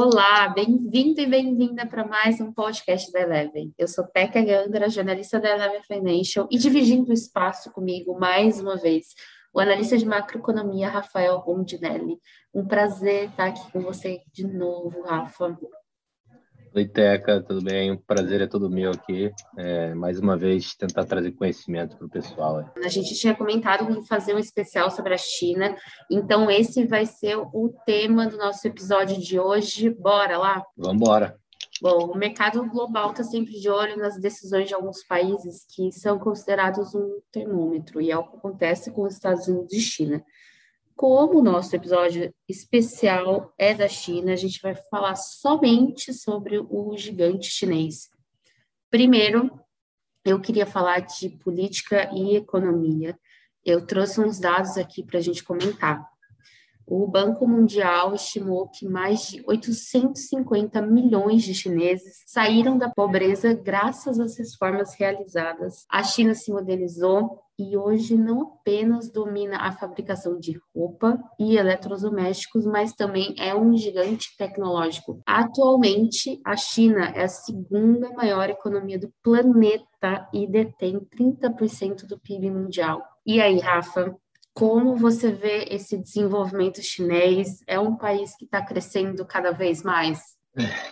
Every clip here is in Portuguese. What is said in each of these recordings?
Olá, bem-vindo e bem-vinda para mais um podcast da Eleven. Eu sou Teca Gandra, jornalista da Eleven Financial, e dividindo o espaço comigo mais uma vez, o analista de macroeconomia Rafael Rondinelli. Um prazer estar aqui com você de novo, Rafa. Oi, Teca, tudo bem? O prazer é todo meu aqui. É, mais uma vez, tentar trazer conhecimento para o pessoal. A gente tinha comentado em fazer um especial sobre a China, então esse vai ser o tema do nosso episódio de hoje. Bora lá? Vamos embora. Bom, o mercado global está sempre de olho nas decisões de alguns países que são considerados um termômetro, e é o que acontece com os Estados Unidos e China como o nosso episódio especial é da China, a gente vai falar somente sobre o gigante chinês. Primeiro, eu queria falar de política e economia. Eu trouxe uns dados aqui para a gente comentar. O Banco Mundial estimou que mais de 850 milhões de chineses saíram da pobreza graças às reformas realizadas. A China se modernizou e hoje não apenas domina a fabricação de roupa e eletrodomésticos, mas também é um gigante tecnológico. Atualmente, a China é a segunda maior economia do planeta e detém 30% do PIB mundial. E aí, Rafa, como você vê esse desenvolvimento chinês? É um país que está crescendo cada vez mais?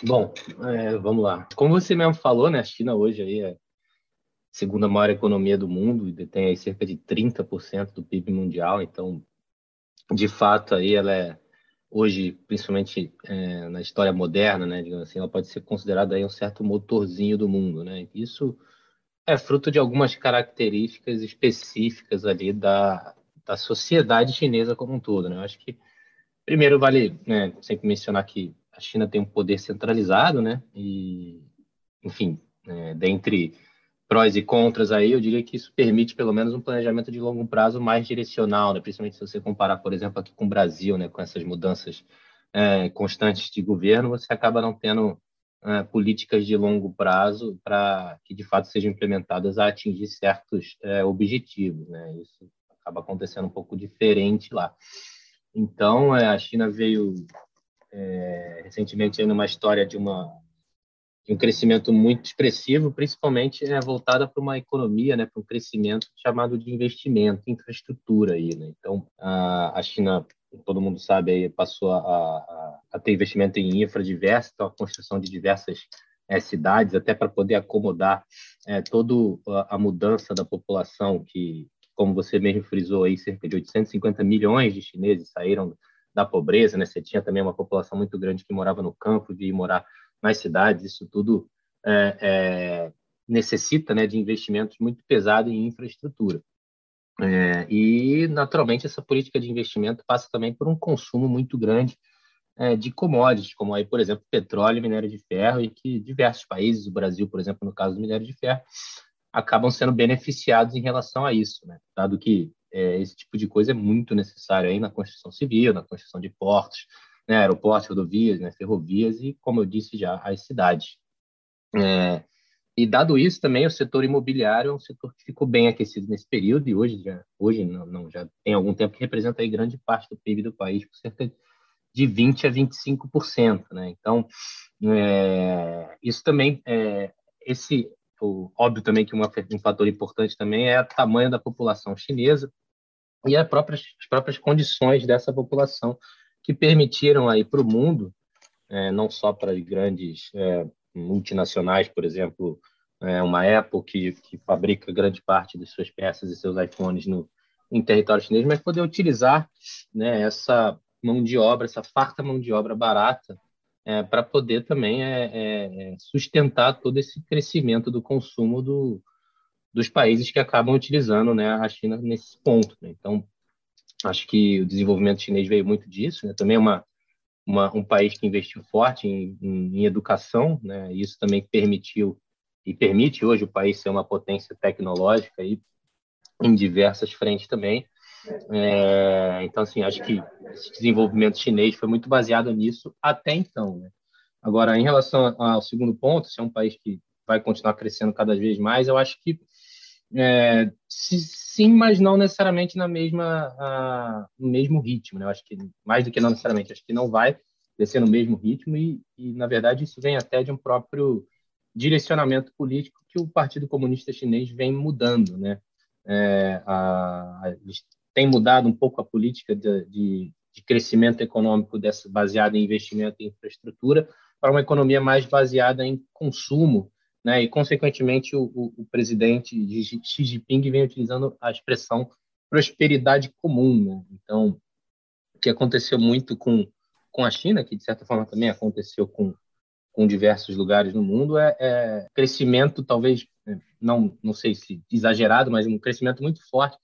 Bom, é, vamos lá. Como você mesmo falou, né, a China hoje aí é a segunda maior economia do mundo e detém aí cerca de 30% do PIB mundial. Então, de fato, aí ela é hoje, principalmente é, na história moderna, né, digamos assim, ela pode ser considerada aí um certo motorzinho do mundo, né? Isso é fruto de algumas características específicas ali da da sociedade chinesa como um todo. Né? Eu acho que, primeiro, vale né, sempre mencionar que a China tem um poder centralizado, né? E, enfim, é, dentre prós e contras aí, eu diria que isso permite pelo menos um planejamento de longo prazo mais direcional, né? Principalmente se você comparar, por exemplo, aqui com o Brasil, né? Com essas mudanças é, constantes de governo, você acaba não tendo é, políticas de longo prazo para que de fato sejam implementadas a atingir certos é, objetivos, né? Isso acaba acontecendo um pouco diferente lá. Então, é, a China veio é, recentemente numa história de, uma, de um crescimento muito expressivo, principalmente é, voltada para uma economia, né, para um crescimento chamado de investimento, infraestrutura aí, né? Então, a, a China, todo mundo sabe aí, passou a, a, a ter investimento em infra diversa, então a construção de diversas é, cidades, até para poder acomodar é, toda a mudança da população que, como você mesmo frisou aí, cerca de 850 milhões de chineses saíram da pobreza, né? Você tinha também uma população muito grande que morava no campo, de morar nas cidades. Isso tudo é, é, necessita, né, de investimentos muito pesados em infraestrutura. É, e naturalmente essa política de investimento passa também por um consumo muito grande é, de commodities, como aí, por exemplo, petróleo e minério de ferro, e que diversos países, o Brasil, por exemplo, no caso do minério de ferro, acabam sendo beneficiados em relação a isso, né? dado que é, esse tipo de coisa é muito necessário aí na construção civil, na construção de portos, né? aeroportos, rodovias, né? ferrovias e, como eu disse já, as cidades. É, e dado isso também, o setor imobiliário é um setor que ficou bem aquecido nesse período e hoje já, hoje não, não já tem algum tempo que representa aí grande parte do PIB do país, por cerca de 20 a 25%, né? Então, é, isso também é, esse óbvio também que uma, um fator importante também é o tamanho da população chinesa e as próprias, as próprias condições dessa população que permitiram aí para o mundo, é, não só para as grandes é, multinacionais, por exemplo, é, uma Apple que, que fabrica grande parte de suas peças e seus iPhones no, em território chinês, mas poder utilizar né, essa mão de obra, essa farta mão de obra barata é, para poder também é, é, é, sustentar todo esse crescimento do consumo do, dos países que acabam utilizando né, a China nesse ponto. Né? Então, acho que o desenvolvimento chinês veio muito disso. Né? Também é uma, uma, um país que investiu forte em, em, em educação, né? e isso também permitiu e permite hoje o país ser uma potência tecnológica e em diversas frentes também. É, então, assim, acho que esse desenvolvimento chinês foi muito baseado nisso até então. Né? Agora, em relação ao segundo ponto, se é um país que vai continuar crescendo cada vez mais, eu acho que é, sim, mas não necessariamente na mesma, a, no mesmo ritmo. Né? Eu acho que mais do que não necessariamente, acho que não vai descer no mesmo ritmo e, e, na verdade, isso vem até de um próprio direcionamento político que o Partido Comunista Chinês vem mudando, né? É, a, a, têm mudado um pouco a política de, de, de crescimento econômico dessa, baseada em investimento em infraestrutura para uma economia mais baseada em consumo, né? E, consequentemente, o, o, o presidente Xi Jinping vem utilizando a expressão prosperidade comum, né? Então, o que aconteceu muito com com a China, que de certa forma também aconteceu com, com diversos lugares no mundo, é, é crescimento, talvez, é, não, não sei se exagerado, mas um crescimento muito forte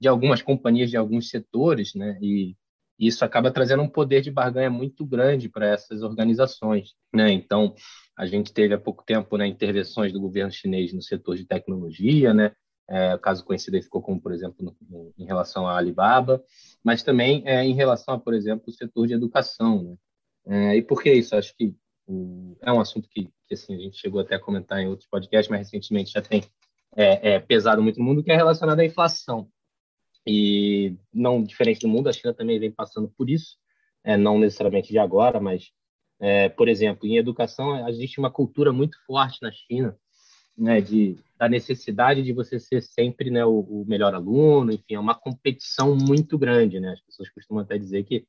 de algumas companhias, de alguns setores, né? E isso acaba trazendo um poder de barganha muito grande para essas organizações, né? Então, a gente teve há pouco tempo né, intervenções do governo chinês no setor de tecnologia, né? É, caso conhecido ficou como, por exemplo, no, em relação à Alibaba, mas também é, em relação a, por exemplo, o setor de educação. Né? É, e por que isso? Acho que é um assunto que, que, assim, a gente chegou até a comentar em outros podcasts, mas recentemente já tem é, é, pesado muito no mundo, que é relacionado à inflação. E não diferente do mundo, a China também vem passando por isso, é, não necessariamente de agora, mas, por exemplo, em educação, existe uma cultura muito forte na China né, de, da necessidade de você ser sempre né, o, o, melhor aluno, enfim, é uma competição muito grande, né? As pessoas costumam até dizer que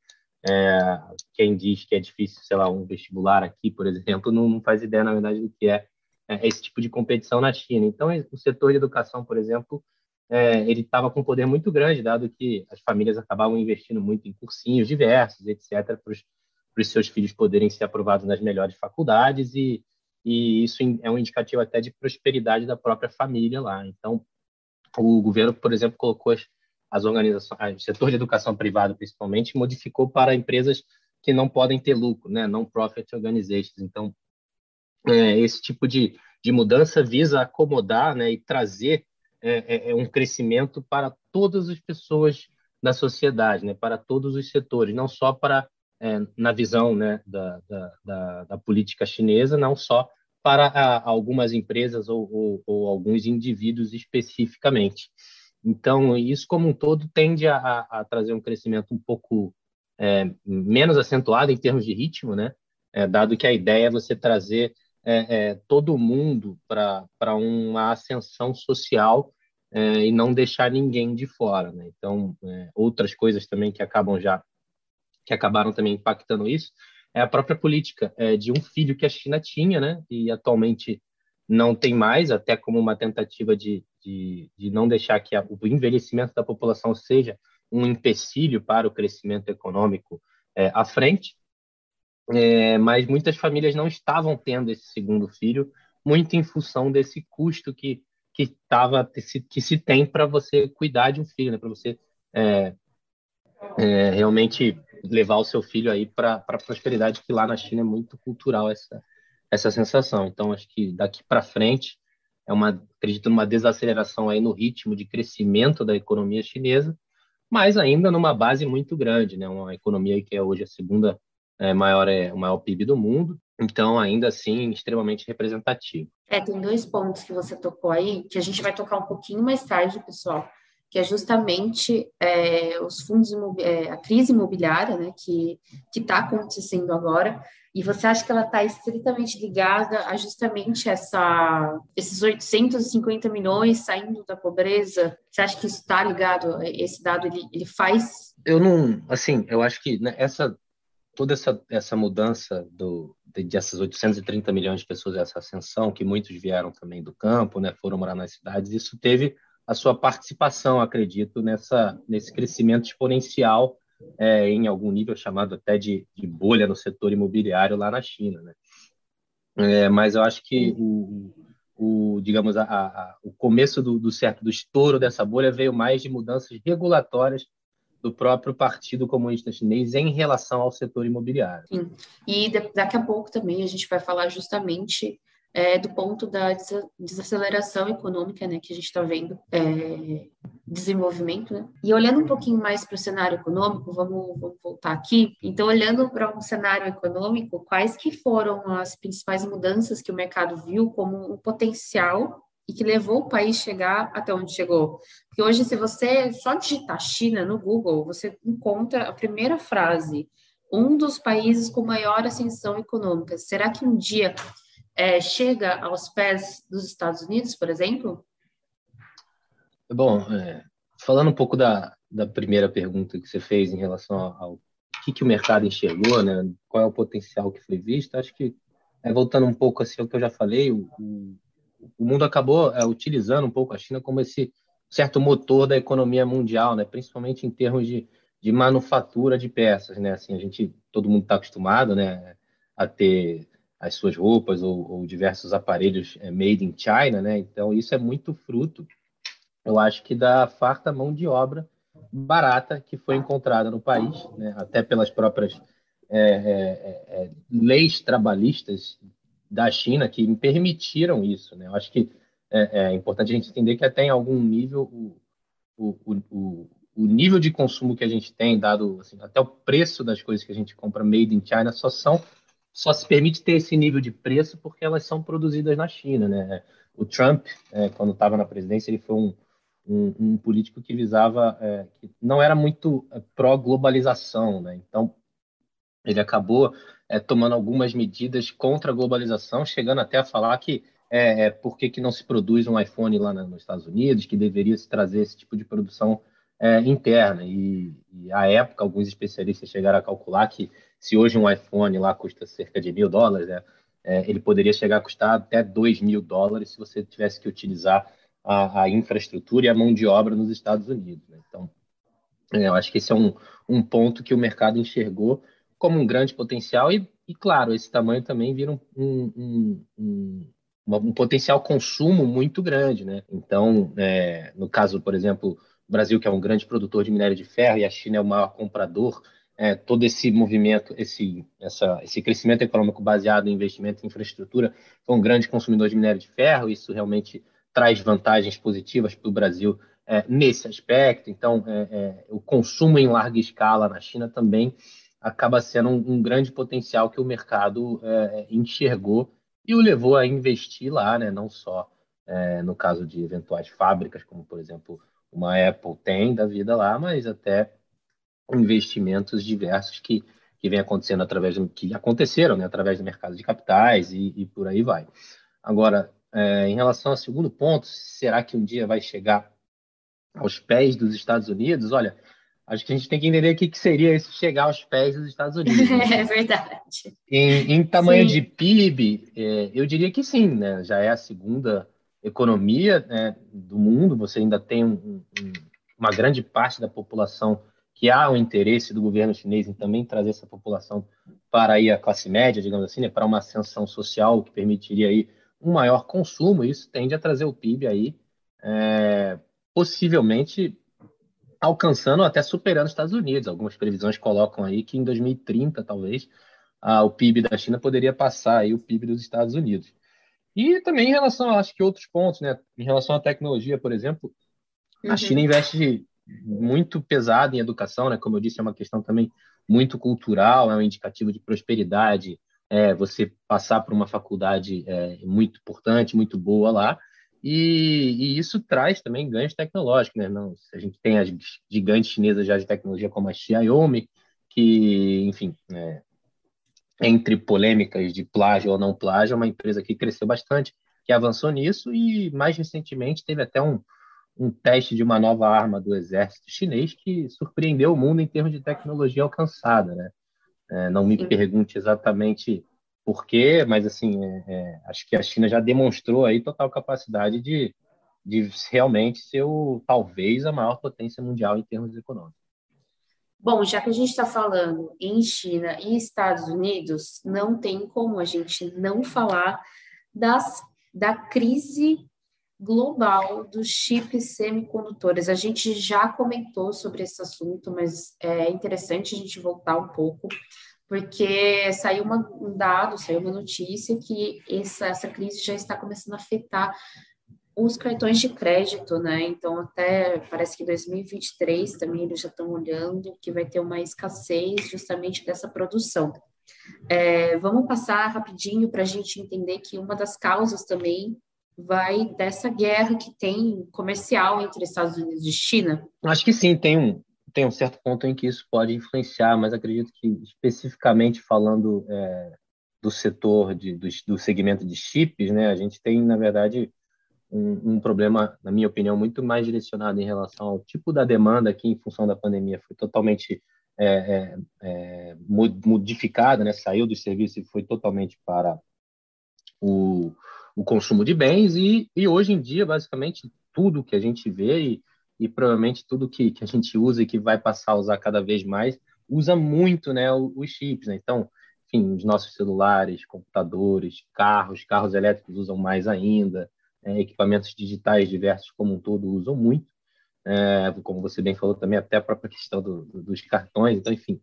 é, quem diz que é difícil, sei lá, um vestibular aqui, por exemplo, não, não faz ideia, na verdade, do que é, é, esse tipo de competição na China. Então, o setor de educação, por exemplo, é, ele estava com um poder muito grande, dado que as famílias acabavam investindo muito em cursinhos diversos, etc., para os seus filhos poderem ser aprovados nas melhores faculdades e e isso é um indicativo até de prosperidade da própria família lá. Então, o governo, por exemplo, colocou as, as organizações, o setor de educação privada, principalmente, modificou para empresas que não podem ter lucro, né? Non-profit organizations. Então, é, esse tipo de, de mudança visa acomodar né, e trazer é, é, é um crescimento para todas as pessoas da sociedade, né, para todos os setores, não só para é, na visão né, da, da, da, política chinesa, não só para a, algumas empresas ou, ou, ou, alguns indivíduos especificamente. Então, isso como um todo tende a, a trazer um crescimento um pouco é, menos acentuado em termos de ritmo, né? É, dado que a ideia é você trazer é, é todo mundo para uma ascensão social é, e não deixar ninguém de fora. Né? Então, é, outras coisas também que acabam já que acabaram também impactando isso, é a própria política é, de um filho que a China tinha, né? E atualmente não tem mais, até como uma tentativa de, de, de não deixar que a, o envelhecimento da população seja um empecilho para o crescimento econômico é, à frente. É, mas muitas famílias não estavam tendo esse segundo filho, muito em função desse custo que que tava que se tem para você cuidar de um filho, né? Para você é, é, realmente levar o seu filho aí para a prosperidade, que lá na China é muito cultural essa, essa sensação. Então, acho que daqui para frente, é uma, acredito numa desaceleração aí no ritmo de crescimento da economia chinesa, mas ainda numa base muito grande, né? Uma economia que é hoje a segunda é, maior é o maior PIB do mundo, então ainda assim extremamente representativo. É, tem dois pontos que você tocou aí que a gente vai tocar um pouquinho mais tarde, pessoal que é justamente é, os fundos é, a crise imobiliária, né, que que está acontecendo agora. E você acha que ela está estritamente ligada a justamente essa esses 850 milhões saindo da pobreza? Você acha que isso está ligado? Esse dado ele, ele faz? Eu não, assim, eu acho que né, essa toda essa essa mudança do de, essas 830 milhões de pessoas essa ascensão que muitos vieram também do campo, né, foram morar nas cidades, isso teve a sua participação, acredito, nessa, nesse crescimento exponencial é, em algum nível chamado até de, de, bolha no setor imobiliário lá na China, né? É, mas eu acho que o, o digamos a, a, o começo do, do certo do estouro dessa bolha veio mais de mudanças regulatórias do próprio Partido Comunista Chinês em relação ao setor imobiliário. Sim. E daqui a pouco também a gente vai falar justamente é, do ponto da desaceleração econômica, né, que a gente está vendo, é, desenvolvimento, né? E olhando um pouquinho mais para o cenário econômico, vamos, vamos, voltar aqui. Então, olhando para um cenário econômico, quais que foram as principais mudanças que o mercado viu como um potencial e que levou o país chegar até onde chegou? Porque hoje, se você só digitar China no Google, você encontra a primeira frase um dos países com maior ascensão econômica. Será que um dia é, chega aos pés dos Estados Unidos, por exemplo? Bom, é, falando um pouco da, da primeira pergunta que você fez em relação ao que, que o mercado enxergou, né? qual é o potencial que foi visto, acho que, é, voltando um pouco assim ao que eu já falei, o, o, o mundo acabou é, utilizando um pouco a China como esse certo motor da economia mundial, né? principalmente em termos de, de manufatura de peças. Né? Assim, a gente, todo mundo está acostumado né, a ter as suas roupas ou, ou diversos aparelhos é, made in China, né? então isso é muito fruto, eu acho que da farta mão de obra barata que foi encontrada no país, né? até pelas próprias é, é, é, leis trabalhistas da China que permitiram isso. Né? Eu acho que é, é, importante a gente entender que até em algum nível o, o, o, o nível de consumo que a gente tem, dado assim, até o preço das coisas que a gente compra made in China, só são só se permite ter esse nível de preço porque elas são produzidas na China, né? O Trump, é, quando estava na presidência, ele foi um, um, um político que visava, é, que não era muito é, pró-globalização, né? Então, ele acabou é, tomando algumas medidas contra a globalização, chegando até a falar que é, é, por que, não se produz um iPhone lá nos Estados Unidos, que deveria se trazer esse tipo de produção é, interna. E, e, à época, alguns especialistas chegaram a calcular que se hoje um iPhone lá custa cerca de mil dólares, né, é, ele poderia chegar a custar até dois mil dólares se você tivesse que utilizar a, a infraestrutura e a mão de obra nos Estados Unidos. Né? Então, é, eu acho que esse é um, um ponto que o mercado enxergou como um grande potencial e, e claro, esse tamanho também vira um, um, um, um potencial consumo muito grande. Né? Então, é, no caso, por exemplo, o Brasil, que é um grande produtor de minério de ferro, e a China é o maior comprador, é, todo esse movimento, esse, essa, esse crescimento econômico baseado em investimento em infraestrutura, foi um grande consumidor de minério de ferro, isso realmente traz vantagens positivas para o Brasil é, nesse aspecto. Então, é, é, o consumo em larga escala na China também acaba sendo um, um grande potencial que o mercado é, enxergou e o levou a investir lá, né? não só é, no caso de eventuais fábricas, como, por exemplo, uma Apple tem da vida lá, mas até investimentos diversos que, que vem acontecendo através do, que aconteceram né? através do mercado de capitais e, e por aí vai. Agora, é, em relação ao segundo ponto, será que um dia vai chegar aos pés dos Estados Unidos? Olha, acho que a gente tem que entender o que, que seria isso chegar aos pés dos Estados Unidos. Né? É verdade. Em, em tamanho sim. de PIB, é, eu diria que sim, né? Já é a segunda economia né, do mundo. Você ainda tem um, um, uma grande parte da população que há o interesse do governo chinês em também trazer essa população para aí a classe média, digamos assim, né, para uma ascensão social que permitiria aí um maior consumo, e isso tende a trazer o PIB aí, é, possivelmente alcançando até superando os Estados Unidos. Algumas previsões colocam aí que em 2030, talvez, a, o PIB da China poderia passar aí o PIB dos Estados Unidos. E também em relação, acho que outros pontos, né? Em relação à tecnologia, por exemplo, uhum. a China investe muito pesado em educação, né? Como eu disse, é uma questão também muito cultural, é um indicativo de prosperidade, é, você passar por uma faculdade é, muito importante, muito boa lá, e, e, isso traz também ganhos tecnológicos, né? Não, a gente tem as gigantes chinesas já de tecnologia como a Xiaomi, que, enfim, é, entre polêmicas de plágio ou não plágio, é uma empresa que cresceu bastante, que avançou nisso e mais recentemente teve até um, um teste de uma nova arma do exército chinês que surpreendeu o mundo em termos de tecnologia alcançada, né? É, não me pergunte exatamente por quê, mas assim, é, é, acho que a China já demonstrou aí total capacidade de, de realmente ser o, talvez a maior potência mundial em termos econômicos. Bom, já que a gente está falando em China e Estados Unidos, não tem como a gente não falar das, da crise global dos chips semicondutores. A gente já comentou sobre esse assunto, mas é interessante a gente voltar um pouco, porque saiu uma, um dado, saiu uma notícia que essa, essa crise já está começando a afetar os cartões de crédito, né? Então, até parece que 2023 também eles já estão olhando que vai ter uma escassez justamente dessa produção. É, vamos passar rapidinho para a gente entender que uma das causas também vai dessa guerra que tem comercial entre Estados Unidos e China? Acho que sim, tem um tem um certo ponto em que isso pode influenciar, mas acredito que especificamente falando é, do setor de, do, do, segmento de chips, né, a gente tem na verdade um, um, problema, na minha opinião, muito mais direcionado em relação ao tipo da demanda que, em função da pandemia, foi totalmente é, é, é modificada, né, saiu do serviço e foi totalmente para o, o consumo de bens e, e hoje em dia, basicamente, tudo que a gente vê e, e provavelmente tudo que, que a gente usa e que vai passar a usar cada vez mais usa muito né, os chips. Né? Então, enfim, os nossos celulares, computadores, carros, carros elétricos usam mais ainda, é, equipamentos digitais diversos como um todo usam muito. É, como você bem falou também, até a própria questão do, do, dos cartões. Então, enfim,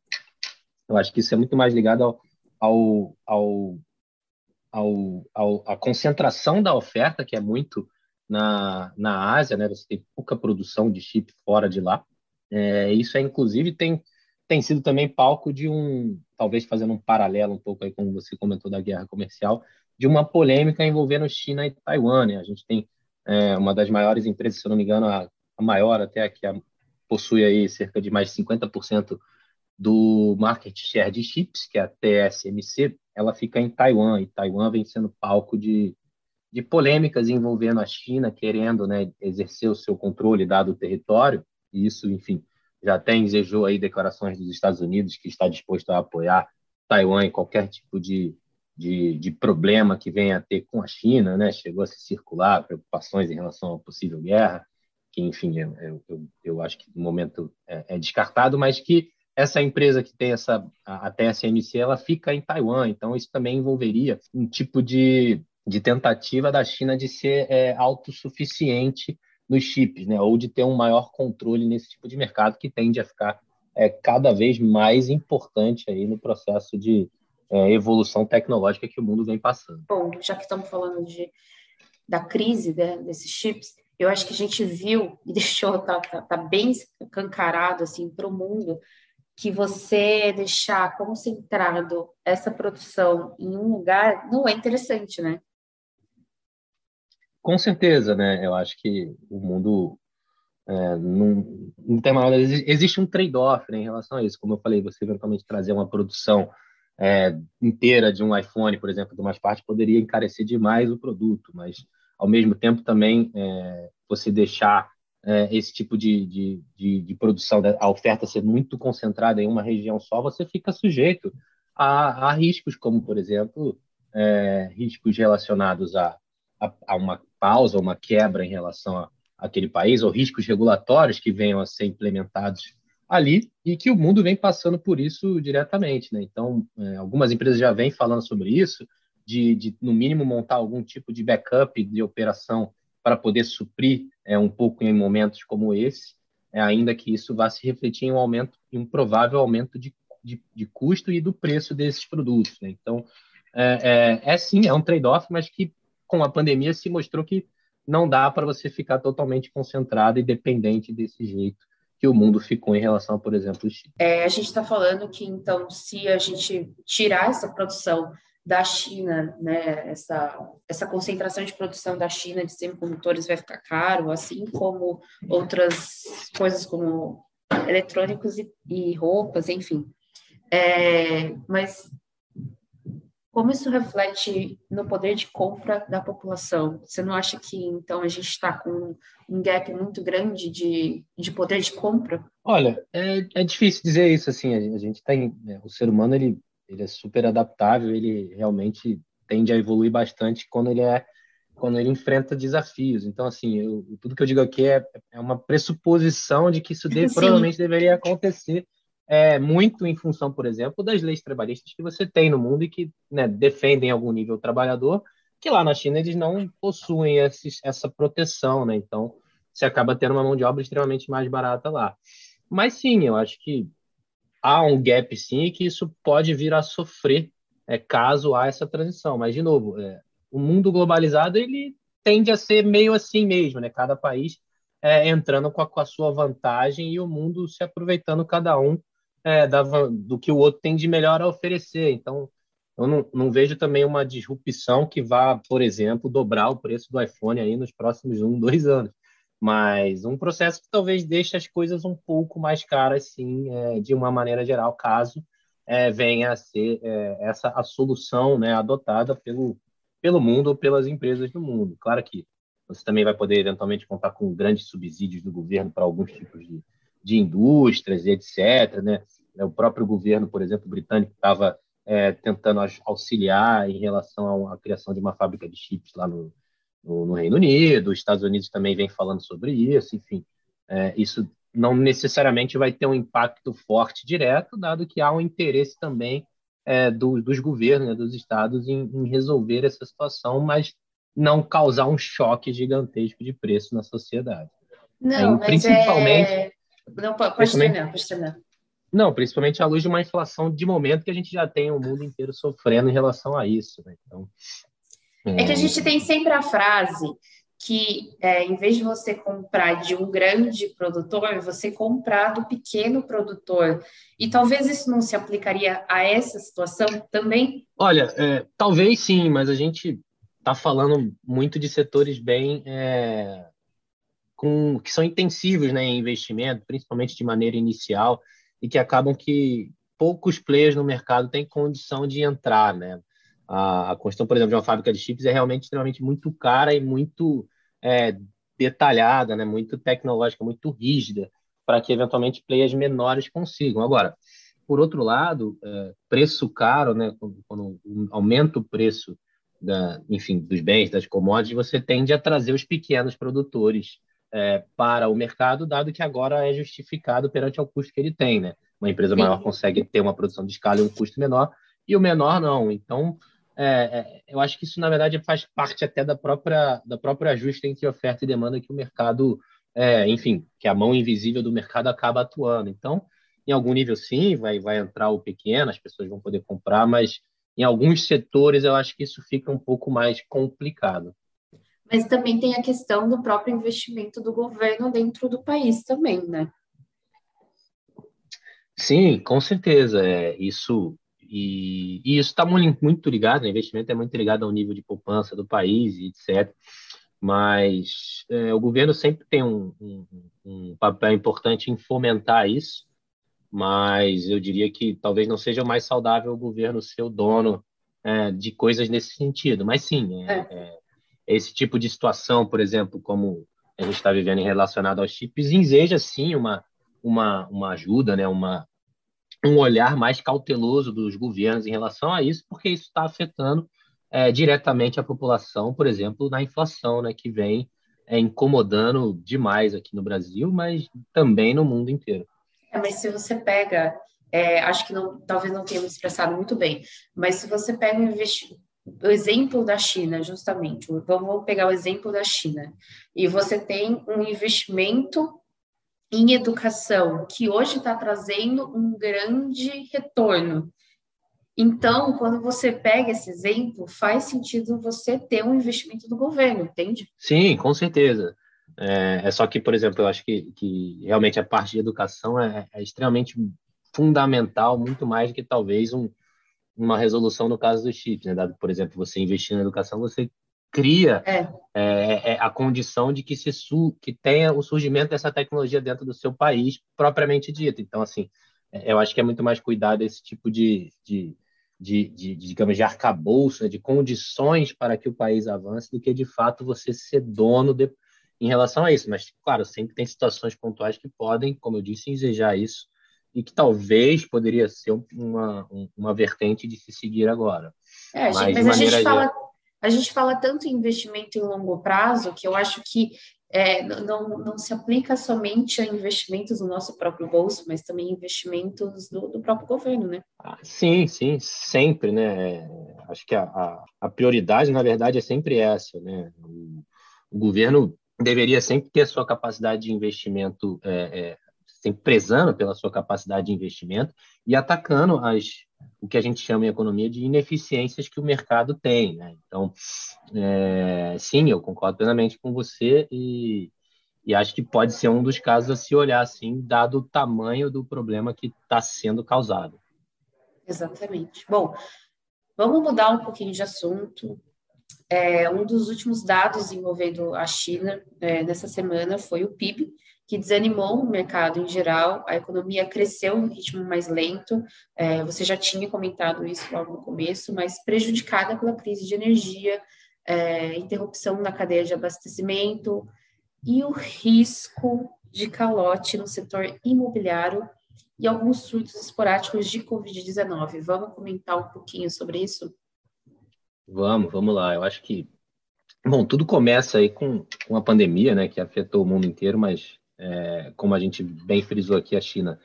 eu acho que isso é muito mais ligado ao, ao, ao ao, ao, à concentração da oferta, que é muito na, na Ásia, né? Você tem pouca produção de chip fora de lá. É, isso é, inclusive, tem, tem sido também palco de um, talvez fazendo um paralelo um pouco aí, como você comentou da guerra comercial, de uma polêmica envolvendo China e Taiwan. Né? A gente tem é, uma das maiores empresas, se eu não me engano, a, a maior até, que a, possui aí cerca de mais de 50% do market share de chips, que é a TSMC, ela fica em Taiwan, e Taiwan vem sendo palco de, de polêmicas envolvendo a China querendo né, exercer o seu controle dado o território, e isso, enfim, já até ensejou aí declarações dos Estados Unidos que está disposto a apoiar Taiwan em qualquer tipo de, de, de problema que venha a ter com a China, né? chegou a se circular preocupações em relação a possível guerra, que, enfim, eu, eu, eu acho que no momento é, é descartado, mas que essa empresa que tem essa a TSMC, ela fica em Taiwan, então isso também envolveria um tipo de, de tentativa da China de ser é, autossuficiente nos chips, né? ou de ter um maior controle nesse tipo de mercado que tende a ficar é, cada vez mais importante aí no processo de é, evolução tecnológica que o mundo vem passando. Bom, já que estamos falando de, da crise né, desses chips, eu acho que a gente viu e deixou tá, tá, tá bem escancarado assim para o mundo que você deixar concentrado essa produção em um lugar não é interessante, né? Com certeza, né? Eu acho que o mundo é, não tem uma, existe um trade-off né, em relação a isso. Como eu falei, você eventualmente trazer uma produção é, inteira de um iPhone, por exemplo, de umas partes, poderia encarecer demais o produto, mas ao mesmo tempo também é, você deixar é, esse tipo de, de, de, de, produção, a oferta ser muito concentrada em uma região só, você fica sujeito a, a riscos, como, por exemplo, é, riscos relacionados a, a, a, uma pausa, uma quebra em relação a, aquele país, ou riscos regulatórios que venham a ser implementados ali e que o mundo vem passando por isso diretamente. Né? Então, é, algumas empresas já vêm falando sobre isso, de, de, no mínimo, montar algum tipo de backup de operação para poder suprir é, um pouco em momentos como esse, é, ainda que isso vá se refletir em um aumento, em um provável aumento de, de, de custo e do preço desses produtos. Né? Então, é, é, é sim, é um trade-off, mas que com a pandemia se mostrou que não dá para você ficar totalmente concentrado e dependente desse jeito que o mundo ficou em relação, por exemplo, Chile. É, a gente está falando que, então, se a gente tirar essa produção da China, né, essa, essa concentração de produção da China de semicondutores vai ficar caro, assim como outras coisas como eletrônicos e, e roupas, enfim. É, mas como isso reflete no poder de compra da população? Você não acha que, então, a gente está com um gap muito grande de, de poder de compra? Olha, é, é difícil dizer isso, assim, a gente tem, né, o ser humano, ele ele é super adaptável, ele realmente tende a evoluir bastante quando ele é quando ele enfrenta desafios. Então, assim, eu, tudo que eu digo aqui é, é uma pressuposição de que isso deve, provavelmente deveria acontecer é, muito em função, por exemplo, das leis trabalhistas que você tem no mundo e que né, defendem algum nível trabalhador, que lá na China eles não possuem esses, essa proteção, né? Então, você acaba tendo uma mão de obra extremamente mais barata lá. Mas sim, eu acho que há um gap sim que isso pode vir a sofrer é, caso há essa transição. Mas, de novo, é, o mundo globalizado ele tende a ser meio assim mesmo, né? Cada país é, entrando com a, com a, sua vantagem e o mundo se aproveitando cada um é, da, do que o outro tem de melhor a oferecer. Então, eu não, não, vejo também uma disrupção que vá, por exemplo, dobrar o preço do iPhone aí nos próximos um, dois anos. mas um processo que talvez deixe as coisas um pouco mais caras, sim, é, de uma maneira geral, caso é, venha a ser é, essa a solução né, adotada pelo, pelo mundo ou pelas empresas do mundo. Claro que você também vai poder eventualmente contar com grandes subsídios do governo para alguns tipos de, de indústrias e etc. Né? O próprio governo, por exemplo, britânico estava é, tentando auxiliar em relação à criação de uma fábrica de chips lá no, no, no Reino Unido. Os Estados Unidos também vem falando sobre isso. Enfim, é, isso não necessariamente vai ter um impacto forte direto, dado que há um interesse também é, do, dos governos, né, dos estados, em, em, resolver essa situação, mas não causar um choque gigantesco de preço na sociedade. Não, mas principalmente. Não, pode principalmente... terminar, pode terminar. Não, principalmente à luz de uma inflação de momento que a gente já tem o mundo inteiro sofrendo em relação a isso. Né? Então, é... é que a gente tem sempre a frase que é, em vez de você comprar de um grande produtor, você comprar do pequeno produtor. E talvez isso não se aplicaria a essa situação também? Olha, é, talvez sim, mas a gente está falando muito de setores bem é, com que são intensivos né, em investimento, principalmente de maneira inicial, e que acabam que poucos players no mercado têm condição de entrar, né? A, a construção, por exemplo, de uma fábrica de chips é realmente extremamente muito cara e muito é, detalhada, né, muito tecnológica, muito rígida, para que eventualmente players menores consigam. Agora, por outro lado, é, preço caro, né, quando, quando, aumenta o preço da, enfim, dos bens, das commodities, você tende a trazer os pequenos produtores é, para o mercado, dado que agora é justificado perante o custo que ele tem. Né? Uma empresa Sim. maior consegue ter uma produção de escala e um custo menor, e o menor não. Então, é, é, eu acho que isso, na verdade, faz parte até da própria, da própria ajuste entre oferta e demanda que o mercado, é, enfim, que a mão invisível do mercado acaba atuando. Então, em algum nível, sim, vai, vai entrar o pequeno, as pessoas vão poder comprar, mas em alguns setores eu acho que isso fica um pouco mais complicado. Mas também tem a questão do próprio investimento do governo dentro do país também, né? Sim, com certeza. É, isso e, e isso está muito ligado, o investimento é muito ligado ao nível de poupança do país, etc. Mas é, o governo sempre tem um, um, um papel importante em fomentar isso, mas eu diria que talvez não seja mais saudável o governo ser o dono é, de coisas nesse sentido. Mas sim, é, é. é esse tipo de situação, por exemplo, como a gente está vivendo em relacionado aos chips, enseja sim uma, uma, uma ajuda, né, uma, um olhar mais cauteloso dos governos em relação a isso, porque isso está afetando é, diretamente a população, por exemplo, na inflação, né, que vem é, incomodando demais aqui no Brasil, mas também no mundo inteiro. É, mas se você pega, é, acho que não, talvez não tenha me expressado muito bem, mas se você pega um o exemplo da China, justamente, vamos pegar o exemplo da China, e você tem um investimento em educação, que hoje está trazendo um grande retorno. Então, quando você pega esse exemplo, faz sentido você ter um investimento do governo, entende? Sim, com certeza. É, é só que, por exemplo, eu acho que, que realmente a parte de educação é, é extremamente fundamental, muito mais do que talvez um, uma resolução no caso dos chips, né? Dado, por exemplo, você investir na educação, você cria é. É, é, a condição de que se su que tenha o surgimento dessa tecnologia dentro do seu país propriamente dito. Então, assim, é, eu acho que é muito mais cuidar desse tipo de, de, de, de, de digamos, de arcabouço, né, de condições para que o país avance, do que de fato você ser dono de, em relação a isso. Mas, claro, sempre tem situações pontuais que podem, como eu disse, ensejar isso e que talvez poderia ser uma, uma vertente de se seguir agora. É, mas, mas a gente fala a gente fala tanto em investimento em longo prazo que eu acho que é, não, não se aplica somente a investimentos no nosso próprio bolso, mas também investimentos do, do próprio governo, né? Ah, sim, sim, sempre, né? Acho que a, a, a, prioridade, na verdade, é sempre essa, né? O, o, governo deveria sempre ter a sua capacidade de investimento, é, é, sempre prezando pela sua capacidade de investimento e atacando as o que a gente chama em economia de ineficiências que o mercado tem. Né? Então, é, sim, eu concordo plenamente com você e, e acho que pode ser um dos casos a se olhar assim, dado o tamanho do problema que está sendo causado. Exatamente. Bom, vamos mudar um pouquinho de assunto. É, um dos últimos dados envolvendo a China é, nessa semana foi o PIB, que desanimou o mercado em geral, a economia cresceu em ritmo mais lento, é, você já tinha comentado isso logo no começo, mas prejudicada pela crise de energia, é, interrupção na cadeia de abastecimento e o risco de calote no setor imobiliário e alguns surtos esporádicos de Covid-19. Vamos comentar um pouquinho sobre isso? Vamos, vamos lá. Eu acho que, bom, tudo começa aí com, com a pandemia, né, que afetou o mundo inteiro, mas é, como a gente bem frisou aqui, a China,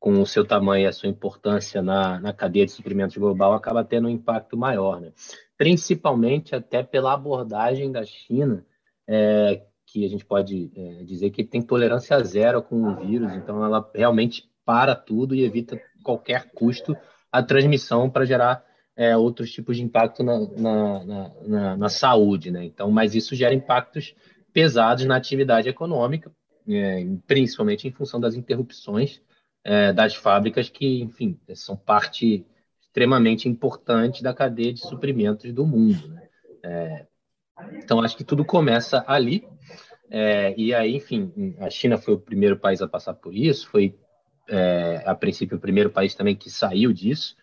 com o seu tamanho e a sua importância na, na cadeia de suprimentos global, acaba tendo um impacto maior, né? Principalmente até pela abordagem da China, é, que a gente pode é, dizer que tem tolerância zero com o vírus, então ela realmente para tudo e evita qualquer custo a transmissão para gerar é, outros tipos de impacto na, na, na, na, saúde, né? Então, mas isso gera impactos pesados na atividade econômica, é, principalmente em função das interrupções é, das fábricas que, enfim, são parte extremamente importante da cadeia de suprimentos do mundo. Né? É, então, acho que tudo começa ali. É, e aí, enfim, a China foi o primeiro país a passar por isso, foi, é, a princípio, o primeiro país também que saiu disso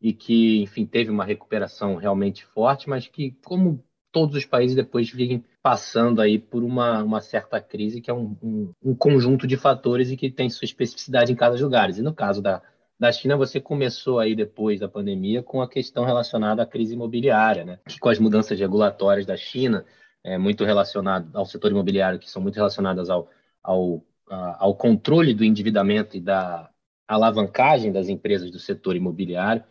e que, enfim, teve uma recuperação realmente forte, mas que, como todos os países depois vêm passando aí por uma, uma certa crise, que é um, um, um, conjunto de fatores e que tem sua especificidade em cada lugar. E no caso da, da China, você começou aí depois da pandemia com a questão relacionada à crise imobiliária, né? que com as mudanças regulatórias da China, é, muito relacionado ao setor imobiliário, que são muito relacionadas ao, ao, ao controle do endividamento e da alavancagem das empresas do setor imobiliário,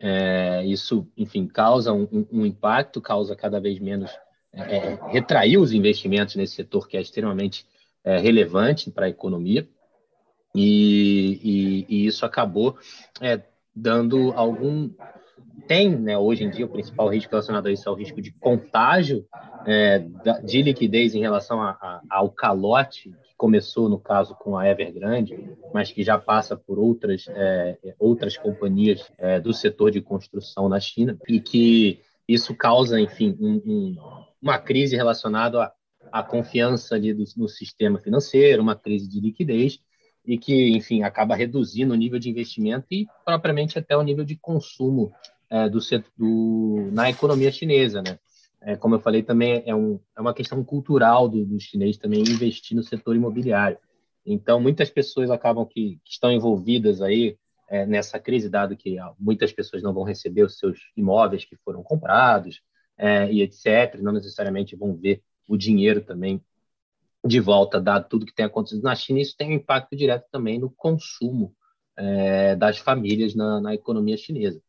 é, isso, enfim, causa um, um, impacto, causa cada vez menos, é, é, os investimentos nesse setor que é extremamente é, relevante para a economia, e, e, e, isso acabou é, dando algum. Tem, né, hoje em dia, o principal risco relacionado a isso é o risco de contágio é, de liquidez em relação a, a, ao calote começou, no caso, com a Evergrande, mas que já passa por outras, é, outras companhias é, do setor de construção na China, e que isso causa, enfim, um, um, uma crise relacionada à, à confiança do, no sistema financeiro, uma crise de liquidez, e que, enfim, acaba reduzindo o nível de investimento e, propriamente, até o nível de consumo é, do, do, na economia chinesa, né? É, como eu falei, também é, um, é uma questão cultural do, do chinês também investir no setor imobiliário. Então, muitas pessoas acabam que, que estão envolvidas aí é, nessa crise, dado que muitas pessoas não vão receber os seus imóveis que foram comprados é, e etc. Não necessariamente vão ver o dinheiro também de volta, dado tudo que tem acontecido na China. Isso tem um impacto direto também no consumo é, das famílias na, na economia chinesa.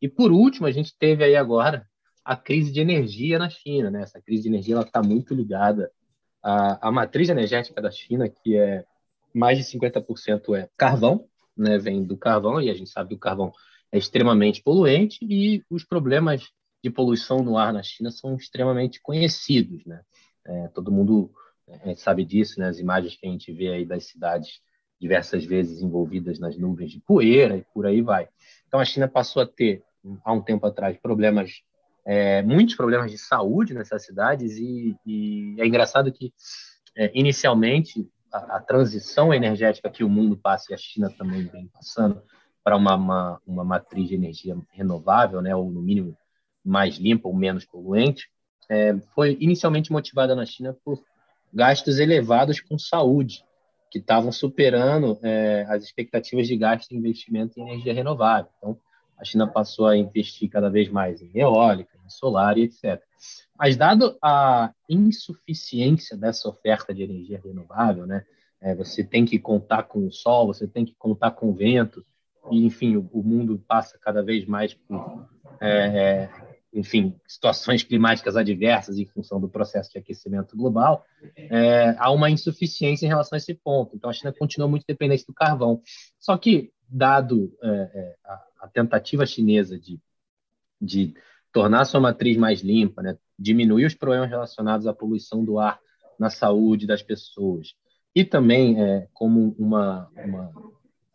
E por último, a gente teve aí agora a crise de energia na China. Né? Essa crise de energia está muito ligada à, à, matriz energética da China, que é mais de 50% é carvão, né? vem do carvão, e a gente sabe que o carvão é extremamente poluente, e os problemas de poluição no ar na China são extremamente conhecidos. Né? É, todo mundo é, sabe disso, né? as imagens que a gente vê aí das cidades diversas vezes envolvidas nas nuvens de poeira e por aí vai. Então a China passou a ter há um tempo atrás problemas é, muitos problemas de saúde nessas cidades e, e é engraçado que é, inicialmente a, a, transição energética que o mundo passa e a China também vem passando para uma, uma, uma matriz de energia renovável, né, ou no mínimo mais limpa ou menos poluente, é, foi inicialmente motivada na China por gastos elevados com saúde, que estavam superando é, as expectativas de gasto e investimento em energia renovável. Então, a China passou a investir cada vez mais em eólica, em solar e etc. Mas, dado a insuficiência dessa oferta de energia renovável, né, é, você tem que contar com o sol, você tem que contar com o vento, e, enfim, o, o mundo passa cada vez mais por, é, é, enfim, situações climáticas adversas em função do processo de aquecimento global, é, há uma insuficiência em relação a esse ponto. Então, a China continua muito dependente do carvão. Só que, dado é, é, a, a tentativa chinesa de, de tornar sua matriz mais limpa, né, diminuir os problemas relacionados à poluição do ar na saúde das pessoas, e também é, como uma, uma,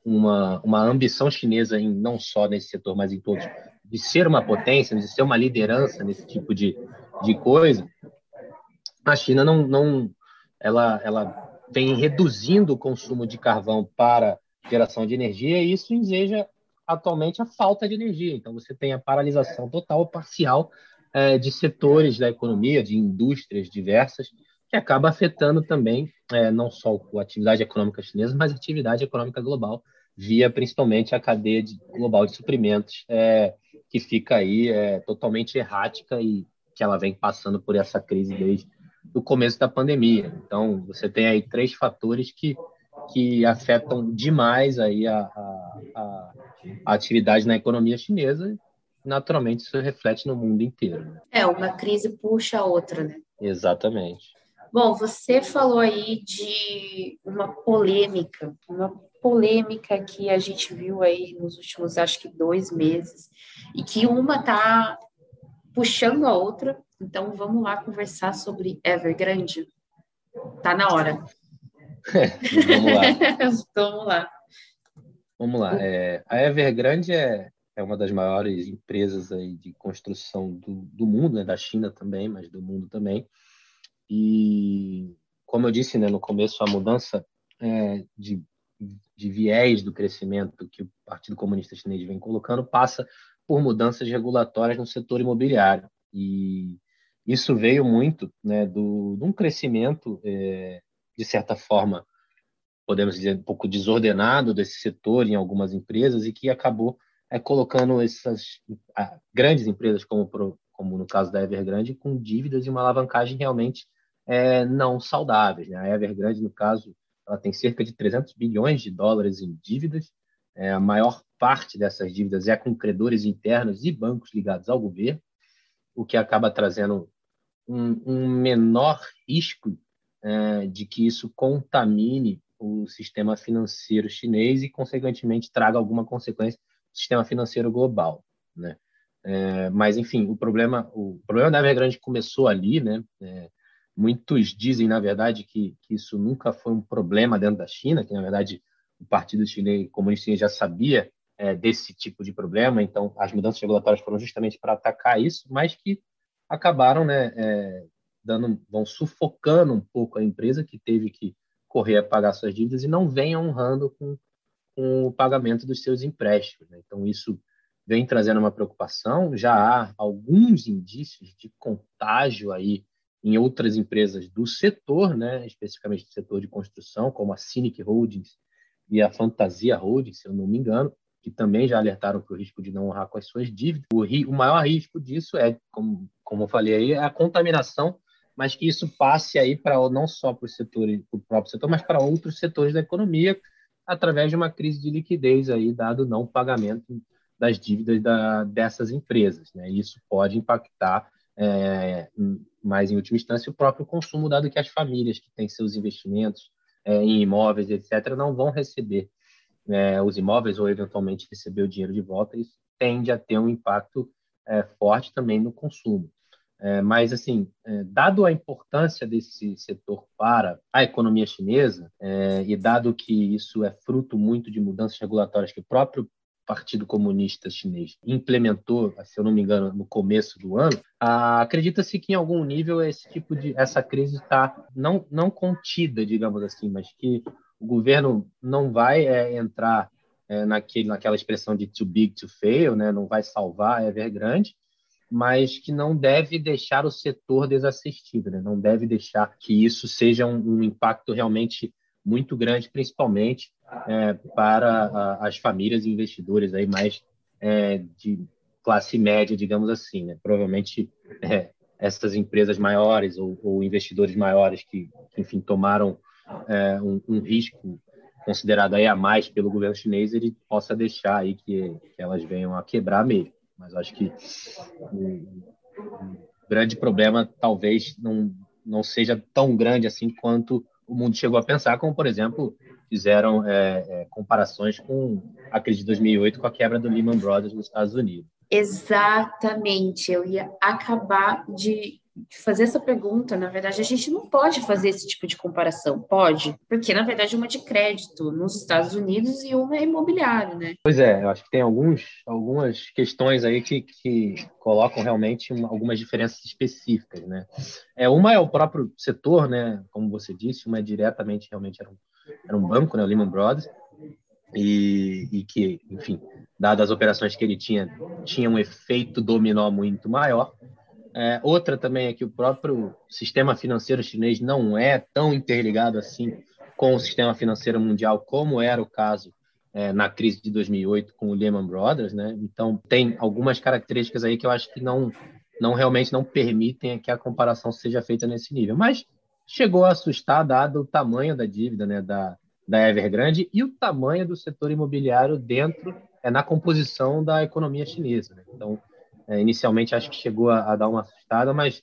uma, uma ambição chinesa em não só nesse setor, mas em todos, de ser uma potência, de ser uma liderança nesse tipo de, de coisa, a China não, não ela, ela vem reduzindo o consumo de carvão para geração de energia e isso enseja atualmente a falta de energia. Então, você tem a paralisação total ou parcial é, de setores da economia, de indústrias diversas, que acaba afetando também é, não só a atividade econômica chinesa, mas a atividade econômica global, via principalmente a cadeia de, global de suprimentos, é, que fica aí é, totalmente errática e que ela vem passando por essa crise desde o começo da pandemia. Então, você tem aí três fatores que, que afetam demais aí a, a, a, a atividade na economia chinesa. Naturalmente, isso reflete no mundo inteiro. Né? É, uma crise puxa a outra, né? Exatamente. Bom, você falou aí de uma polêmica, uma polêmica que a gente viu aí nos últimos, acho que dois meses, e que uma tá puxando a outra. Então, vamos lá conversar sobre Evergrande. Tá na hora. vamos lá. vamos lá. Vamos lá. É, a Evergrande é, é uma das maiores empresas aí de construção do, do mundo, né? da China também, mas do mundo também. E, como eu disse né, no começo, a mudança é, de, de viés do crescimento que o Partido Comunista Chinês vem colocando passa por mudanças regulatórias no setor imobiliário. E isso veio muito né, do, de um crescimento, é, de certa forma, podemos dizer, um pouco desordenado desse setor em algumas empresas e que acabou é, colocando essas grandes empresas, como, pro, como no caso da Evergrande, com dívidas e uma alavancagem realmente é, não saudáveis. Né? A Evergrande, no caso, ela tem cerca de 300 bilhões de dólares em dívidas. É, a maior parte dessas dívidas é com credores internos e bancos ligados ao governo, o que acaba trazendo um, um menor risco é, de que isso contamine o sistema financeiro chinês e, consequentemente, traga alguma consequência no sistema financeiro global. Né? É, mas, enfim, o problema, o problema da Evergrande começou ali, né? É, Muitos dizem, na verdade, que, que isso nunca foi um problema dentro da China, que, na verdade, o Partido Chinês Comunista Chinês já sabia é, desse tipo de problema, então as mudanças regulatórias foram justamente para atacar isso, mas que acabaram né, é, dando, vão sufocando um pouco a empresa que teve que correr a pagar suas dívidas e não vem honrando com, com o pagamento dos seus empréstimos. Né? Então, isso vem trazendo uma preocupação. Já há alguns indícios de contágio aí em outras empresas do setor, né, especificamente do setor de construção, como a Cynic Holdings e a Fantasia Holdings, se eu não me engano, que também já alertaram para o risco de não honrar com as suas dívidas. O, ri, o maior risco disso é, como, como eu falei aí, é a contaminação, mas que isso passe aí para não só para o setor, o próprio setor, mas para outros setores da economia, através de uma crise de liquidez aí, dado não pagamento das dívidas da, dessas empresas. Né? Isso pode impactar é, mas em última instância o próprio consumo, dado que as famílias que têm seus investimentos é, em imóveis, etc., não vão receber é, os imóveis ou eventualmente receber o dinheiro de volta, isso tende a ter um impacto é, forte também no consumo. É, mas, assim, é, dado a importância desse setor para a economia chinesa, é, e dado que isso é fruto muito de mudanças regulatórias que o próprio Partido Comunista Chinês implementou, se eu não me engano, no começo do ano, acredita-se que em algum nível esse tipo de essa crise está não não contida, digamos assim, mas que o governo não vai é, entrar é, naquele, naquela expressão de too big to fail, né? não vai salvar a Evergrande, mas que não deve deixar o setor desassistido, né? não deve deixar que isso seja um, um impacto realmente muito grande, principalmente é, para a, as famílias e investidores aí mais é, de classe média, digamos assim. Né? Provavelmente é, essas empresas maiores ou, ou, investidores maiores que, que enfim, tomaram é, um, um, risco considerado aí a mais pelo governo chinês, ele possa deixar aí que, que elas venham a quebrar mesmo. Mas acho que o, grande problema talvez não, não seja tão grande assim quanto o mundo chegou a pensar, como, por exemplo, fizeram é, é, comparações com a crise de 2008 com a quebra do Lehman Brothers nos Estados Unidos. Exatamente, eu ia acabar de, fazer essa pergunta, na verdade, a gente não pode fazer esse tipo de comparação. Pode, porque na verdade uma de crédito nos Estados Unidos e uma é imobiliário, né? Pois é, eu acho que tem alguns, algumas questões aí que, que colocam realmente uma, algumas diferenças específicas, né? É, uma é o próprio setor, né? Como você disse, uma é diretamente, realmente era um, era um banco, né? O Lehman Brothers, e, e que, enfim, dadas as operações que ele tinha, tinha um efeito dominó muito maior. É, outra também é que o próprio sistema financeiro chinês não é tão interligado assim com o sistema financeiro mundial como era o caso é, na crise de 2008 com o Lehman Brothers, né? Então tem algumas características aí que eu acho que não, não realmente não permitem que a comparação seja feita nesse nível. Mas chegou a assustar dado o tamanho da dívida, né? Da, da Evergrande e o tamanho do setor imobiliário dentro é na composição da economia chinesa. Né? Então, inicialmente acho que chegou a, a, dar uma assustada, mas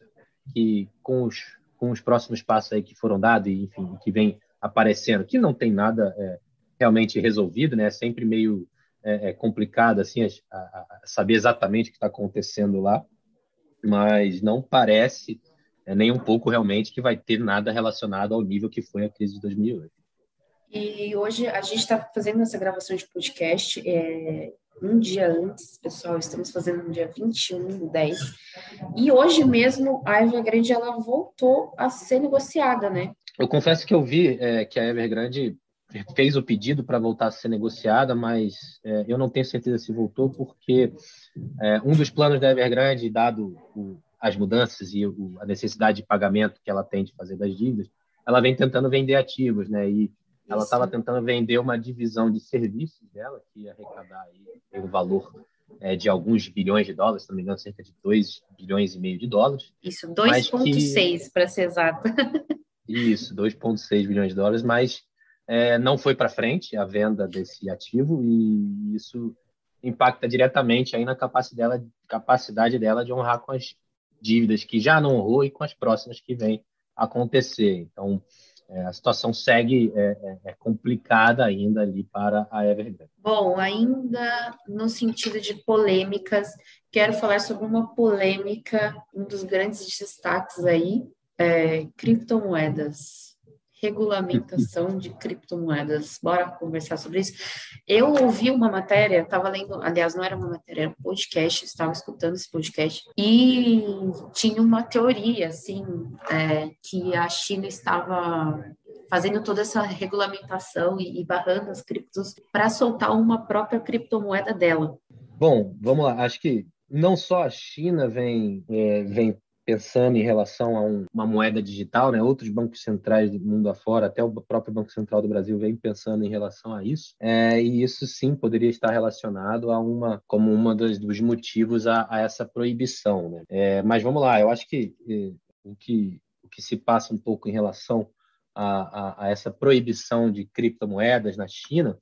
que com os, com os próximos passos aí que foram dados e enfim que vem aparecendo, que não tem nada é, realmente resolvido, né? É sempre meio é, é complicado assim a, a saber exatamente o que está acontecendo lá, mas não parece é, nem um pouco realmente que vai ter nada relacionado ao nível que foi a crise de 2008. E hoje a gente está fazendo essa gravação de podcast é, um dia antes, pessoal, estamos fazendo no dia 21 do 10. E hoje mesmo a Evergrande ela voltou a ser negociada, né? Eu confesso que eu vi é, que a Evergrande fez o pedido para voltar a ser negociada, mas é, eu não tenho certeza se voltou, porque é, um dos planos da Evergrande, dado o, as mudanças e o, a necessidade de pagamento que ela tem de fazer das dívidas, ela vem tentando vender ativos, né? E ela estava tentando vender uma divisão de serviços dela, que ia arrecadar aí o valor é, de alguns bilhões de dólares, se não me engano, cerca de 2 bilhões e meio de dólares. Isso, 2,6 que... para ser exato. Isso, 2,6 bilhões de dólares, mas é, não foi para frente a venda desse ativo e isso impacta diretamente aí na capacidade dela, capacidade dela de honrar com as dívidas que já não honrou e com as próximas que vêm acontecer. Então, é, a situação segue é, é, é, complicada ainda ali para a Evergrande. Bom, ainda no sentido de polêmicas, quero falar sobre uma polêmica, um dos grandes destaques aí, é, criptomoedas regulamentação de criptomoedas. Bora conversar sobre isso. Eu ouvi uma matéria, estava lendo, aliás, não era uma matéria, era um podcast, estava escutando esse podcast, e tinha uma teoria, assim, é, que a China estava fazendo toda essa regulamentação e, e barrando as criptos para soltar uma própria criptomoeda dela. Bom, vamos lá. Acho que não só a China vem, é, vem pensando em relação a um, uma moeda digital, né? Outros bancos centrais do mundo afora, até o próprio Banco Central do Brasil vem pensando em relação a isso. É, e isso sim poderia estar relacionado a uma como dos, dos motivos a, a, essa proibição, né? É, mas vamos lá, eu acho que é, o que o que se passa um pouco em relação a, a, a essa proibição de criptomoedas na China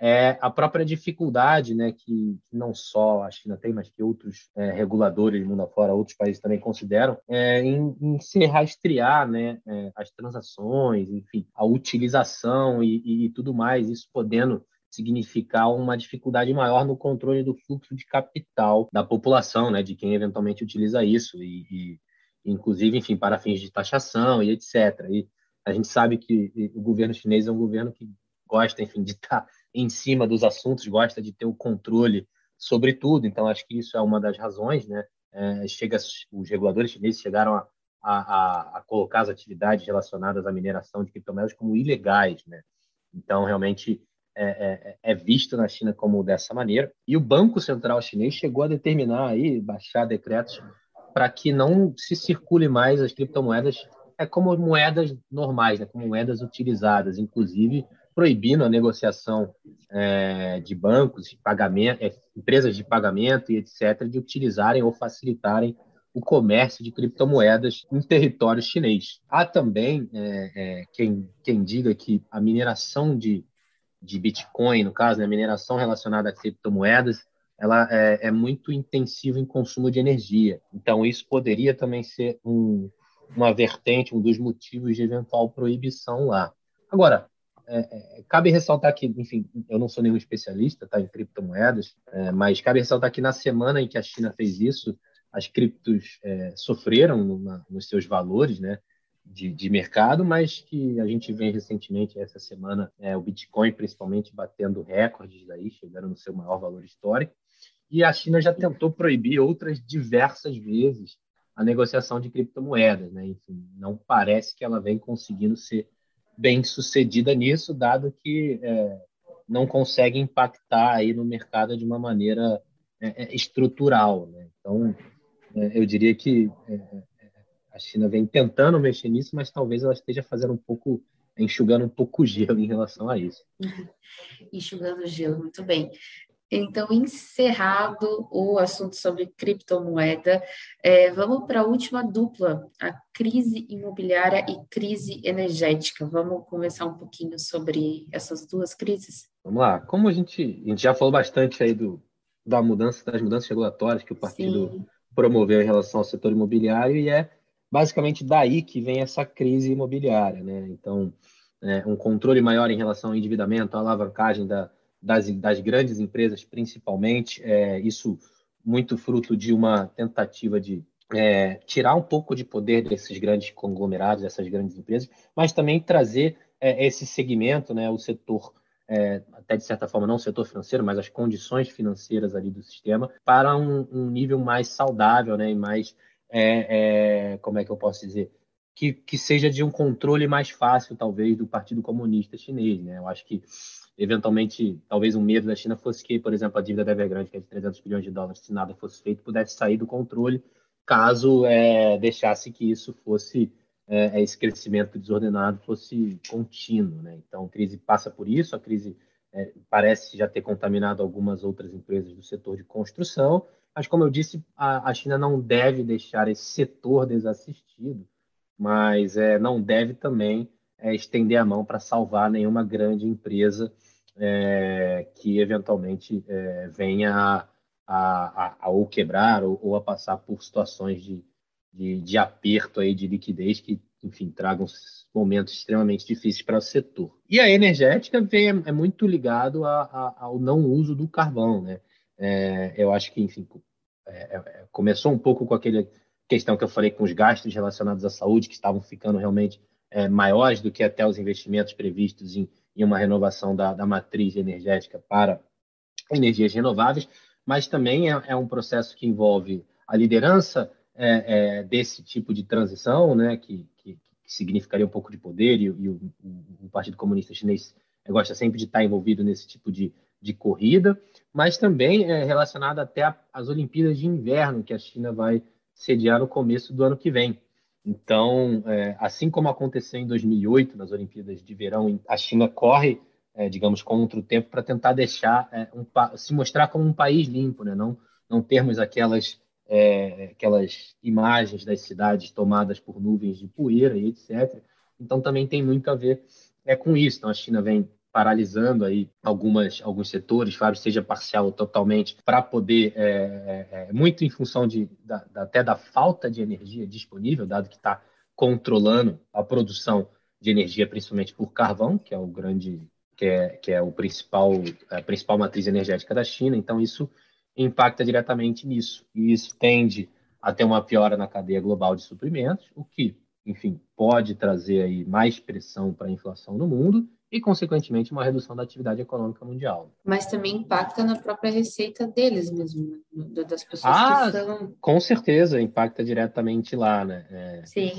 é a própria dificuldade né, que, não só a China tem, mas que outros é, reguladores do mundo afora, outros países também consideram, é, em, em, se rastrear né, é, as transações, enfim, a utilização e, e, e tudo mais, isso podendo significar uma dificuldade maior no controle do fluxo de capital da população, né, de quem eventualmente utiliza isso, e, e inclusive, enfim, para fins de taxação e etc. E a gente sabe que o governo chinês é um governo que gosta, enfim, de estar em cima dos assuntos, gosta de ter o controle sobre tudo. Então, acho que isso é uma das razões, né? É, chega, os reguladores chineses chegaram a, a, a, colocar as atividades relacionadas à mineração de criptomoedas como ilegais, né? Então, realmente é, é, é, visto na China como dessa maneira. E o Banco Central Chinês chegou a determinar aí, baixar decretos para que não se circule mais as criptomoedas é como moedas normais, né? como moedas utilizadas, inclusive proibindo a negociação é, de bancos, de pagamento, é, empresas de pagamento e etc., de utilizarem ou facilitarem o comércio de criptomoedas em território chinês. Há também é, é, quem, quem diga que a mineração de, de Bitcoin, no caso, né, a mineração relacionada a criptomoedas, ela é, é, muito intensiva em consumo de energia. Então, isso poderia também ser um, uma vertente, um dos motivos de eventual proibição lá. Agora, é, é, cabe ressaltar que, enfim, eu não sou nenhum especialista tá, em criptomoedas, é, mas cabe ressaltar que na semana em que a China fez isso, as criptos é, sofreram nos seus valores, né? De, de, mercado, mas que a gente vem recentemente, essa semana, é, o Bitcoin principalmente batendo recordes aí, chegando no seu maior valor histórico. E a China já tentou proibir outras diversas vezes a negociação de criptomoedas, né? Enfim, não parece que ela vem conseguindo ser bem sucedida nisso, dado que é, não consegue impactar aí no mercado de uma maneira é, é estrutural, né? Então, é, eu diria que é, é, a China vem tentando mexer nisso, mas talvez ela esteja fazendo um pouco enxugando um pouco o gelo em relação a isso. enxugando o gelo, muito bem. Então, encerrado o assunto sobre criptomoeda, é, vamos para a última dupla, a crise imobiliária e crise energética. Vamos conversar um pouquinho sobre essas duas crises? Vamos lá. Como a gente, a gente já falou bastante aí do, da mudança, das mudanças regulatórias que o partido Sim. promoveu em relação ao setor imobiliário, e é basicamente daí que vem essa crise imobiliária. Né? Então, é, um controle maior em relação ao endividamento, a alavancagem da das, das grandes empresas, principalmente, é, isso muito fruto de uma tentativa de é, tirar um pouco de poder desses grandes conglomerados, dessas grandes empresas, mas também trazer é, esse segmento, né, o setor, é, até de certa forma, não o setor financeiro, mas as condições financeiras ali do sistema, para um, um nível mais saudável né, e mais, é, é, como é que eu posso dizer, que, que seja de um controle mais fácil, talvez, do Partido Comunista Chinês. Né? Eu acho que eventualmente, talvez um medo da China fosse que, por exemplo, a dívida da Evergrande, que é de 300 bilhões de dólares, se nada fosse feito, pudesse sair do controle, caso é, deixasse que isso fosse, é, esse crescimento desordenado fosse contínuo. Né? Então, a crise passa por isso, a crise é, parece já ter contaminado algumas outras empresas do setor de construção, mas, como eu disse, a, a China não deve deixar esse setor desassistido, mas é, não deve também é, estender a mão para salvar nenhuma grande empresa é, que eventualmente é, venha a, a, a, ou quebrar ou, ou, a passar por situações de, de, de, aperto aí de liquidez que, enfim, tragam momentos extremamente difíceis para o setor. E a energética vem, é muito ligado a, a, ao não uso do carvão, né? É, eu acho que, enfim, é, é, começou um pouco com aquele questão que eu falei com os gastos relacionados à saúde que estavam ficando realmente é, maiores do que até os investimentos previstos em em uma renovação da, da matriz energética para energias renováveis, mas também é, é um processo que envolve a liderança é, é, desse tipo de transição, né, que, que, que, significaria um pouco de poder, e, e o, o, Partido Comunista Chinês gosta sempre de estar envolvido nesse tipo de, de corrida, mas também é relacionado até às Olimpíadas de Inverno, que a China vai sediar no começo do ano que vem. Então, é, assim como aconteceu em 2008 nas Olimpíadas de Verão, a China corre, é, digamos, contra o tempo para tentar deixar é, um, se mostrar como um país limpo, né? não, não termos aquelas, é, aquelas imagens das cidades tomadas por nuvens de poeira e etc. Então, também tem muito a ver é, com isso. Então, a China vem paralisando aí algumas alguns setores, claro, seja parcial ou totalmente, para poder é, é, é, muito em função de da, até da falta de energia disponível, dado que está controlando a produção de energia, principalmente por carvão, que é o grande que é, que é o principal a principal matriz energética da China. Então isso impacta diretamente nisso e isso tende a ter uma piora na cadeia global de suprimentos, o que enfim, pode trazer aí mais pressão para a inflação no mundo e, consequentemente, uma redução da atividade econômica mundial. Mas também impacta na própria receita deles mesmo, né? das pessoas ah, que são... com certeza, impacta diretamente lá, né? É, Sim.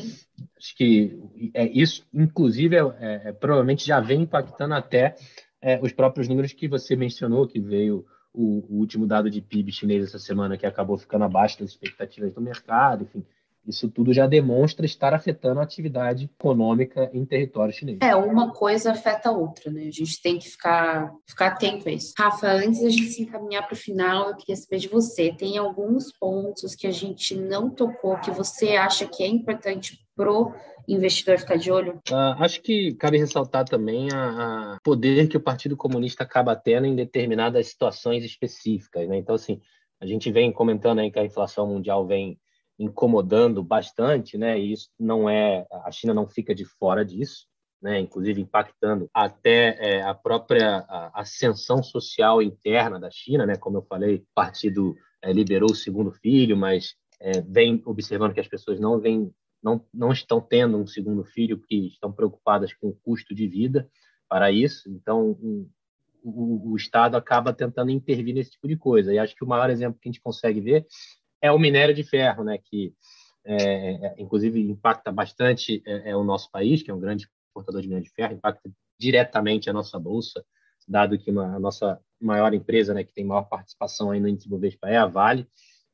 Acho que é, isso, inclusive, é, é, provavelmente já vem impactando até é, os próprios números que você mencionou, que veio o, o último dado de PIB chinês essa semana, que acabou ficando abaixo das expectativas do mercado, enfim isso tudo já demonstra estar afetando a atividade econômica em território chinês. É, uma coisa afeta a outra, né? A gente tem que ficar, ficar atento a isso. Rafa, antes da gente se encaminhar para o final, eu queria saber de você. Tem alguns pontos que a gente não tocou que você acha que é importante pro investidor ficar de olho? Uh, acho que cabe ressaltar também a, poder que o Partido Comunista acaba tendo em determinadas situações específicas. Né? Então, assim, a gente vem comentando aí que a inflação mundial vem incomodando bastante, né? E isso não é a China não fica de fora disso, né? Inclusive impactando até é, a própria ascensão social interna da China, né? Como eu falei, o partido é, liberou o segundo filho, mas é, vem observando que as pessoas não vêm não, não estão tendo um segundo filho porque estão preocupadas com o custo de vida para isso. Então, um, o, o, Estado acaba tentando intervir nesse tipo de coisa. E acho que o maior exemplo que a gente consegue ver é o minério de ferro, né, que é, é inclusive impacta bastante é, é, o nosso país, que é um grande exportador de minério de ferro, impacta diretamente a nossa bolsa, dado que uma, a nossa maior empresa, né, que tem maior participação aí no índice Bovespa é a Vale,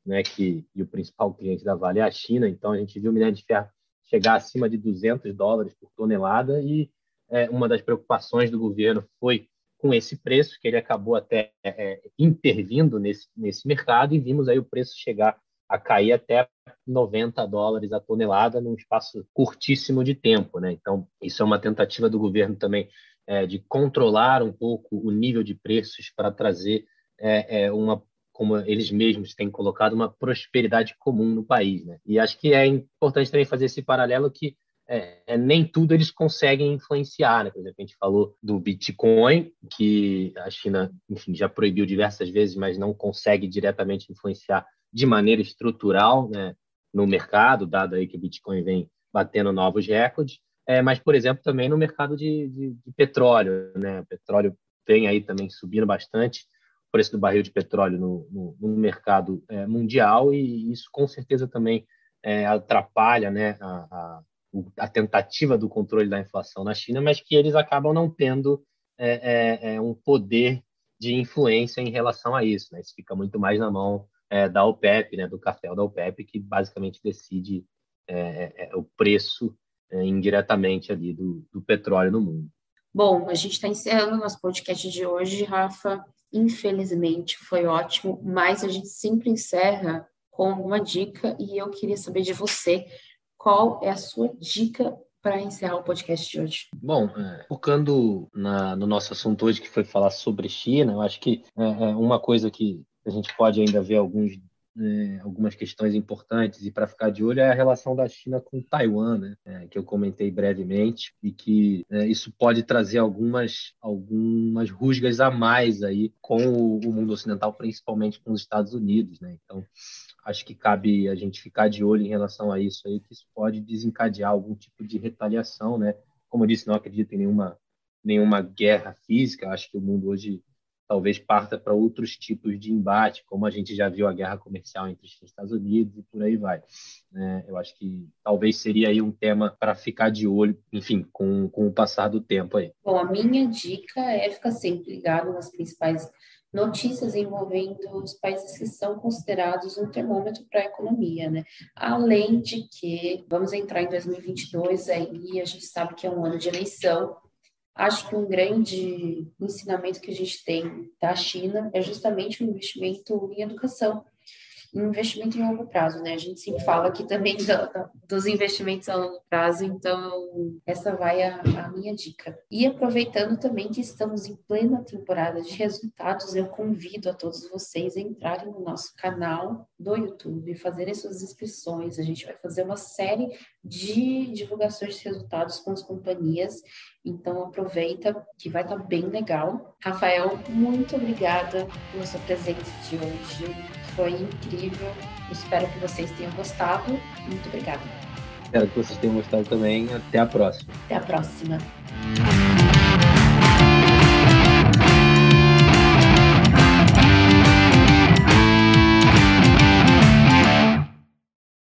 né, que e o principal cliente da Vale é a China. Então a gente viu o minério de ferro chegar acima de 200 dólares por tonelada e é, uma das preocupações do governo foi com esse preço, que ele acabou até é, intervindo nesse, nesse mercado e vimos aí o preço chegar a cair até 90 dólares a tonelada num espaço curtíssimo de tempo. Né? Então, isso é uma tentativa do governo também é, de controlar um pouco o nível de preços para trazer é, é, uma, como eles mesmos têm colocado, uma prosperidade comum no país. Né? E acho que é importante também fazer esse paralelo que é, é, nem tudo eles conseguem influenciar. Né? Por exemplo, a gente falou do Bitcoin, que a China enfim, já proibiu diversas vezes, mas não consegue diretamente influenciar de maneira estrutural né, no mercado, dado aí que o Bitcoin vem batendo novos recordes. É, mas, por exemplo, também no mercado de, de, de petróleo. Né? O petróleo vem aí também subindo bastante, o preço do barril de petróleo no, no, no mercado é, mundial, e isso com certeza também é, atrapalha né, a a tentativa do controle da inflação na China, mas que eles acabam não tendo é, é, é, um poder de influência em relação a isso. Né? Isso fica muito mais na mão é, da OPEP, né, do cartel da OPEP, que basicamente decide é, é, o preço indiretamente ali do, do petróleo no mundo. Bom, a gente está encerrando o nosso podcast de hoje, Rafa. Infelizmente, foi ótimo, mas a gente sempre encerra com uma dica e eu queria saber de você qual é a sua dica para encerrar o podcast de hoje? Bom, é, focando na, no nosso assunto hoje, que foi falar sobre China, eu acho que é, é uma coisa que a gente pode ainda ver alguns, é, algumas questões importantes e para ficar de olho é a relação da China com Taiwan, né? É, que eu comentei brevemente, e que é, isso pode trazer algumas, algumas rusgas a mais aí com o, o mundo ocidental, principalmente com os Estados Unidos. Né? Então, acho que cabe a gente ficar de olho em relação a isso aí, que isso pode desencadear algum tipo de retaliação, né? Como eu disse, não acredito em nenhuma, nenhuma guerra física, acho que o mundo hoje talvez parta para outros tipos de embate, como a gente já viu a guerra comercial entre os Estados Unidos e por aí vai. É, eu acho que talvez seria aí um tema para ficar de olho, enfim, com, com o passar do tempo aí. Bom, a minha dica é ficar sempre ligado nas principais notícias envolvendo os países que são considerados um termômetro para a economia, né? Além de que vamos entrar em 2022 aí a gente sabe que é um ano de eleição. Acho que um grande ensinamento que a gente tem da China é justamente o investimento em educação investimento em longo prazo, né? A gente sempre fala aqui também do, dos investimentos a longo prazo, então essa vai a, a, minha dica. E aproveitando também que estamos em plena temporada de resultados, eu convido a todos vocês a entrarem no nosso canal do YouTube, fazerem suas inscrições. A gente vai fazer uma série de divulgações de resultados com as companhias, então aproveita que vai estar bem legal. Rafael, muito obrigada pela sua presença de hoje foi incrível. Espero que vocês tenham gostado. Muito obrigada. Espero que vocês tenham gostado também. Até a próxima. Até a próxima.